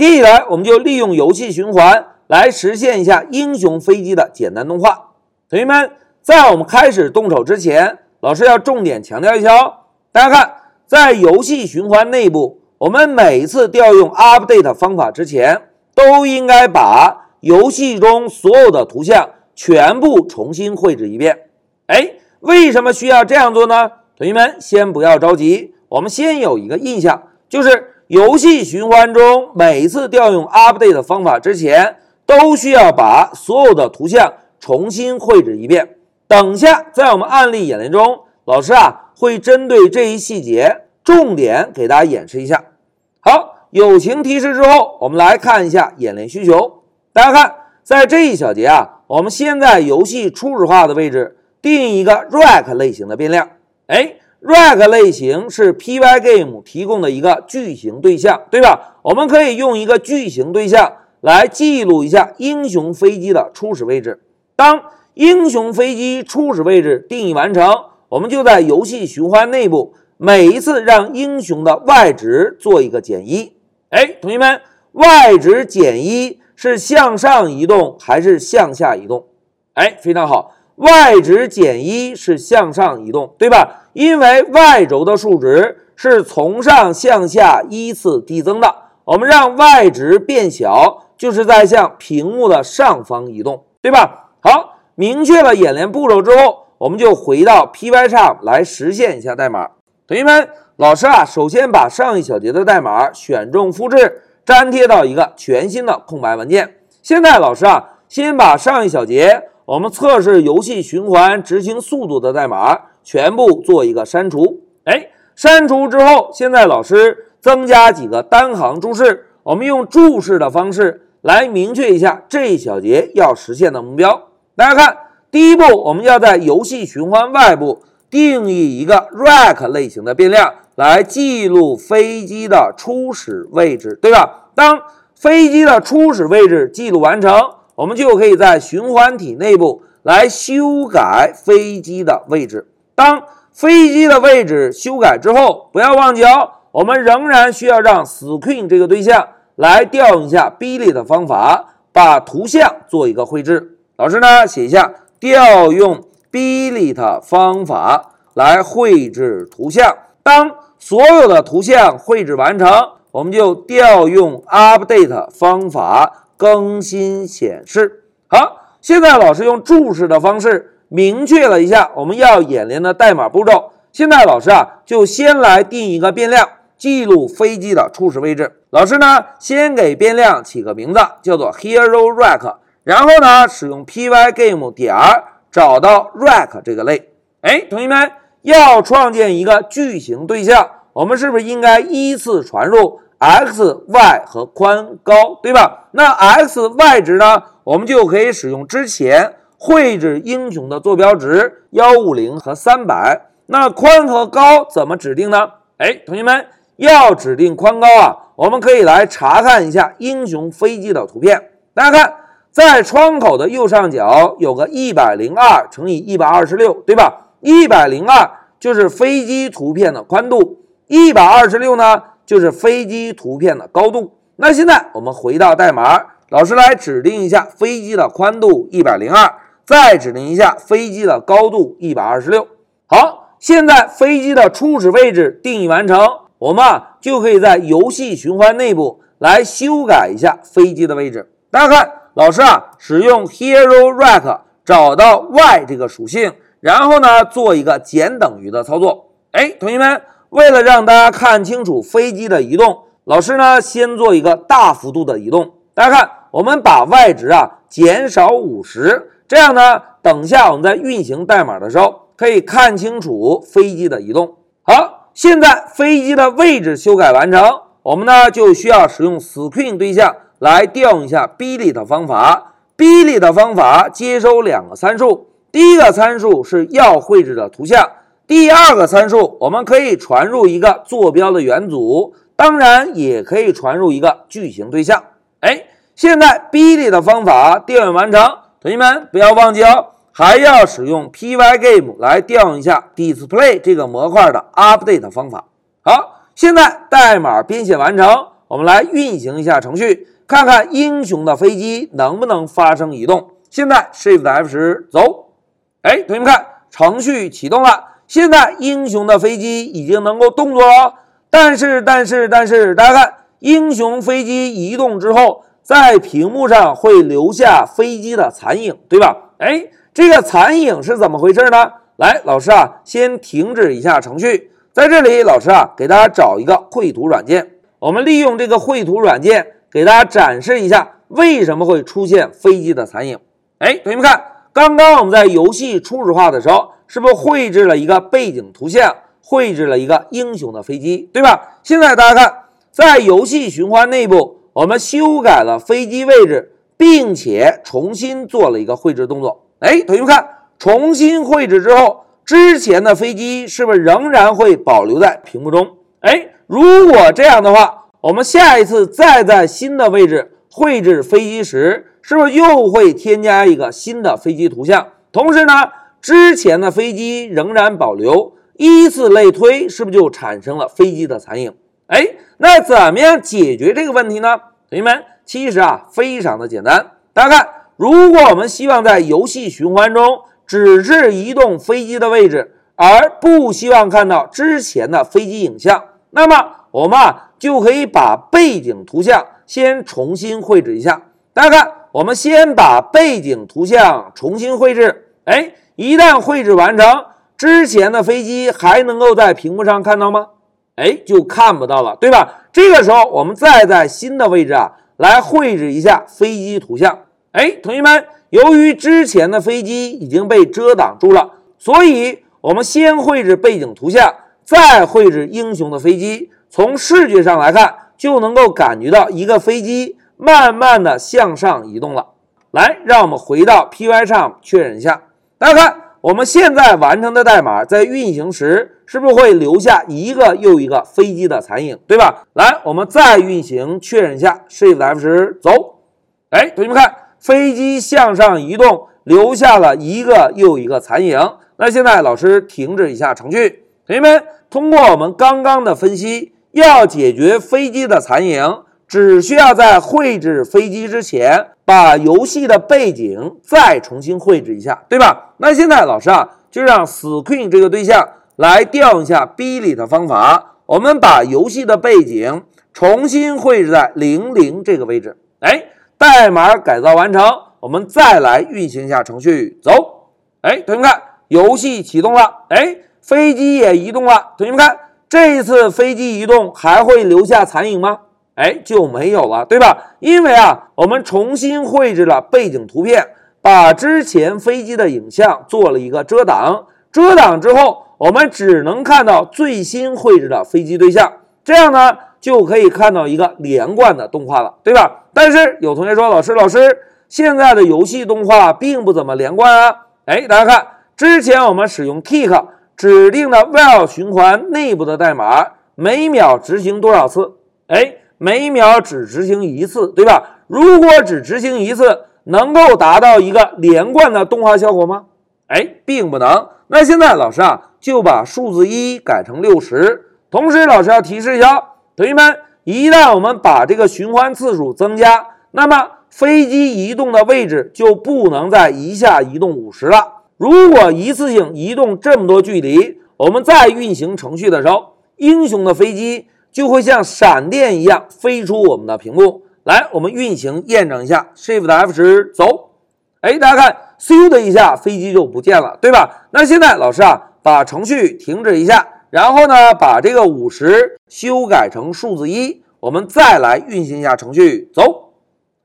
接下来，我们就利用游戏循环来实现一下英雄飞机的简单动画。同学们，在我们开始动手之前，老师要重点强调一下哦。大家看，在游戏循环内部，我们每次调用 update 方法之前，都应该把游戏中所有的图像全部重新绘制一遍。哎，为什么需要这样做呢？同学们，先不要着急，我们先有一个印象，就是游戏循环中每一次调用 update 方法之前，都需要把所有的图像重新绘制一遍。等下，在我们案例演练中，老师啊会针对这一细节重点给大家演示一下。好，友情提示之后，我们来看一下演练需求。大家看，在这一小节啊，我们先在游戏初始化的位置。定一个 Rec 类型的变量，哎，Rec 类型是 Pygame 提供的一个矩形对象，对吧？我们可以用一个矩形对象来记录一下英雄飞机的初始位置。当英雄飞机初始位置定义完成，我们就在游戏循环内部每一次让英雄的 y 值做一个减一。哎，同学们，y 值减一是向上移动还是向下移动？哎，非常好。y 值减一是向上移动，对吧？因为 y 轴的数值是从上向下依次递增的，我们让 y 值变小，就是在向屏幕的上方移动，对吧？好，明确了演练步骤之后，我们就回到 Pycharm 来实现一下代码。同学们，老师啊，首先把上一小节的代码选中、复制、粘贴到一个全新的空白文件。现在老师啊，先把上一小节。我们测试游戏循环执行速度的代码全部做一个删除。哎，删除之后，现在老师增加几个单行注释。我们用注释的方式来明确一下这一小节要实现的目标。大家看，第一步，我们要在游戏循环外部定义一个 Rec 类型的变量，来记录飞机的初始位置，对吧？当飞机的初始位置记录完成。我们就可以在循环体内部来修改飞机的位置。当飞机的位置修改之后，不要忘记哦，我们仍然需要让 Screen 这个对象来调用一下 Billy 的方法，把图像做一个绘制。老师呢，写一下调用 Billy 的方法来绘制图像。当所有的图像绘制完成，我们就调用 Update 方法。更新显示好，现在老师用注释的方式明确了一下我们要演练的代码步骤。现在老师啊，就先来定一个变量，记录飞机的初始位置。老师呢，先给变量起个名字，叫做 Hero rack 然后呢，使用 Pygame 点找到 rack 这个类。哎，同学们要创建一个矩形对象，我们是不是应该依次传入？x、y 和宽高，对吧？那 x、y 值呢？我们就可以使用之前绘制英雄的坐标值幺五零和三百。那宽和高怎么指定呢？哎，同学们要指定宽高啊，我们可以来查看一下英雄飞机的图片。大家看，在窗口的右上角有个一百零二乘以一百二十六，对吧？一百零二就是飞机图片的宽度，一百二十六呢？就是飞机图片的高度。那现在我们回到代码，老师来指定一下飞机的宽度一百零二，再指定一下飞机的高度一百二十六。好，现在飞机的初始位置定义完成，我们啊就可以在游戏循环内部来修改一下飞机的位置。大家看，老师啊使用 Hero Rec 找到 y 这个属性，然后呢做一个减等于的操作。哎，同学们。为了让大家看清楚飞机的移动，老师呢先做一个大幅度的移动。大家看，我们把 y 值啊减少五十，这样呢，等下我们在运行代码的时候可以看清楚飞机的移动。好，现在飞机的位置修改完成，我们呢就需要使用 Screen 对象来调用一下 Billy 的方法。Billy 的方法接收两个参数，第一个参数是要绘制的图像。第二个参数，我们可以传入一个坐标的元组，当然也可以传入一个矩形对象。哎，现在 Billy 的方法调用完成，同学们不要忘记哦，还要使用 Pygame 来调用一下 Display 这个模块的 Update 方法。好，现在代码编写完成，我们来运行一下程序，看看英雄的飞机能不能发生移动。现在 Shift F 十走，哎，同学们看，程序启动了。现在英雄的飞机已经能够动作了。但是，但是，但是，大家看，英雄飞机移动之后，在屏幕上会留下飞机的残影，对吧？哎，这个残影是怎么回事呢？来，老师啊，先停止一下程序。在这里，老师啊，给大家找一个绘图软件。我们利用这个绘图软件，给大家展示一下为什么会出现飞机的残影。哎，同学们看，刚刚我们在游戏初始化的时候，是不是绘制了一个背景图像，绘制了一个英雄的飞机，对吧？现在大家看，在游戏循环内部，我们修改了飞机位置，并且重新做了一个绘制动作。哎，同学们看，重新绘制之后。之前的飞机是不是仍然会保留在屏幕中？哎，如果这样的话，我们下一次再在新的位置绘制飞机时，是不是又会添加一个新的飞机图像？同时呢，之前的飞机仍然保留，依次类推，是不是就产生了飞机的残影？哎，那怎么样解决这个问题呢？同学们，其实啊，非常的简单。大家看，如果我们希望在游戏循环中，只是移动飞机的位置，而不希望看到之前的飞机影像，那么我们啊就可以把背景图像先重新绘制一下。大家看，我们先把背景图像重新绘制。哎，一旦绘制完成，之前的飞机还能够在屏幕上看到吗？哎，就看不到了，对吧？这个时候，我们再在新的位置啊来绘制一下飞机图像。哎，同学们。由于之前的飞机已经被遮挡住了，所以我们先绘制背景图像，再绘制英雄的飞机。从视觉上来看，就能够感觉到一个飞机慢慢的向上移动了。来，让我们回到 Py 上确认一下。大家看，我们现在完成的代码在运行时，是不是会留下一个又一个飞机的残影，对吧？来，我们再运行确认一下，Shift F 十走。哎，同学们看。飞机向上移动，留下了一个又一个残影。那现在老师停止一下程序，同学们，通过我们刚刚的分析，要解决飞机的残影，只需要在绘制飞机之前，把游戏的背景再重新绘制一下，对吧？那现在老师啊，就让 Screen 这个对象来调用一下 b 里的方法，我们把游戏的背景重新绘制在零零这个位置，哎。代码改造完成，我们再来运行一下程序。走，哎，同学们看，游戏启动了，哎，飞机也移动了。同学们看，这一次飞机移动还会留下残影吗？哎，就没有了，对吧？因为啊，我们重新绘制了背景图片，把之前飞机的影像做了一个遮挡。遮挡之后，我们只能看到最新绘制的飞机对象。这样呢？就可以看到一个连贯的动画了，对吧？但是有同学说，老师，老师，现在的游戏动画并不怎么连贯啊。哎，大家看，之前我们使用 tick 指定的 while 循环内部的代码，每秒执行多少次？哎，每秒只执行一次，对吧？如果只执行一次，能够达到一个连贯的动画效果吗？哎，并不能。那现在老师啊，就把数字一改成六十，同时老师要提示一下。同学们，一旦我们把这个循环次数增加，那么飞机移动的位置就不能再一下移动五十了。如果一次性移动这么多距离，我们在运行程序的时候，英雄的飞机就会像闪电一样飞出我们的屏幕。来，我们运行验证一下，Shift F 十走。哎，大家看，嗖的一下，飞机就不见了，对吧？那现在老师啊，把程序停止一下。然后呢，把这个五十修改成数字一，我们再来运行一下程序，走。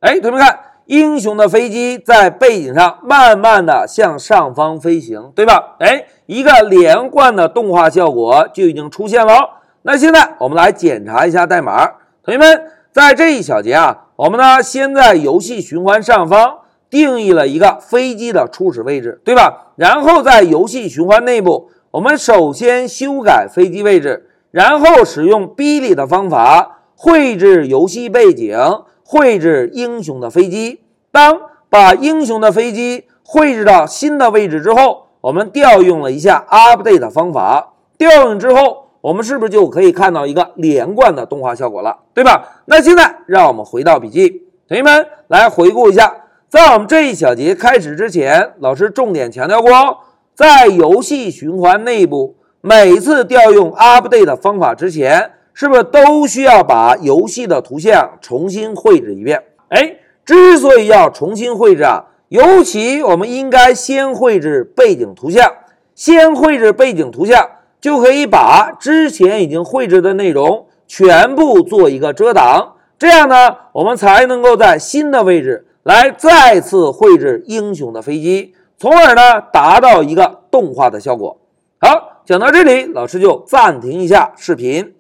哎，同学们看，英雄的飞机在背景上慢慢的向上方飞行，对吧？哎，一个连贯的动画效果就已经出现了。那现在我们来检查一下代码，同学们，在这一小节啊，我们呢先在游戏循环上方定义了一个飞机的初始位置，对吧？然后在游戏循环内部。我们首先修改飞机位置，然后使用 b 里的方法绘制游戏背景，绘制英雄的飞机。当把英雄的飞机绘制到新的位置之后，我们调用了一下 update 方法。调用之后，我们是不是就可以看到一个连贯的动画效果了，对吧？那现在让我们回到笔记，同学们来回顾一下，在我们这一小节开始之前，老师重点强调过，在游戏循环内部，每次调用 update 方法之前，是不是都需要把游戏的图像重新绘制一遍？哎，之所以要重新绘制啊，尤其我们应该先绘制背景图像，先绘制背景图像。就可以把之前已经绘制的内容全部做一个遮挡，这样呢，我们才能够在新的位置来再次绘制英雄的飞机，从而呢达到一个动画的效果。好，讲到这里，老师就暂停一下视频。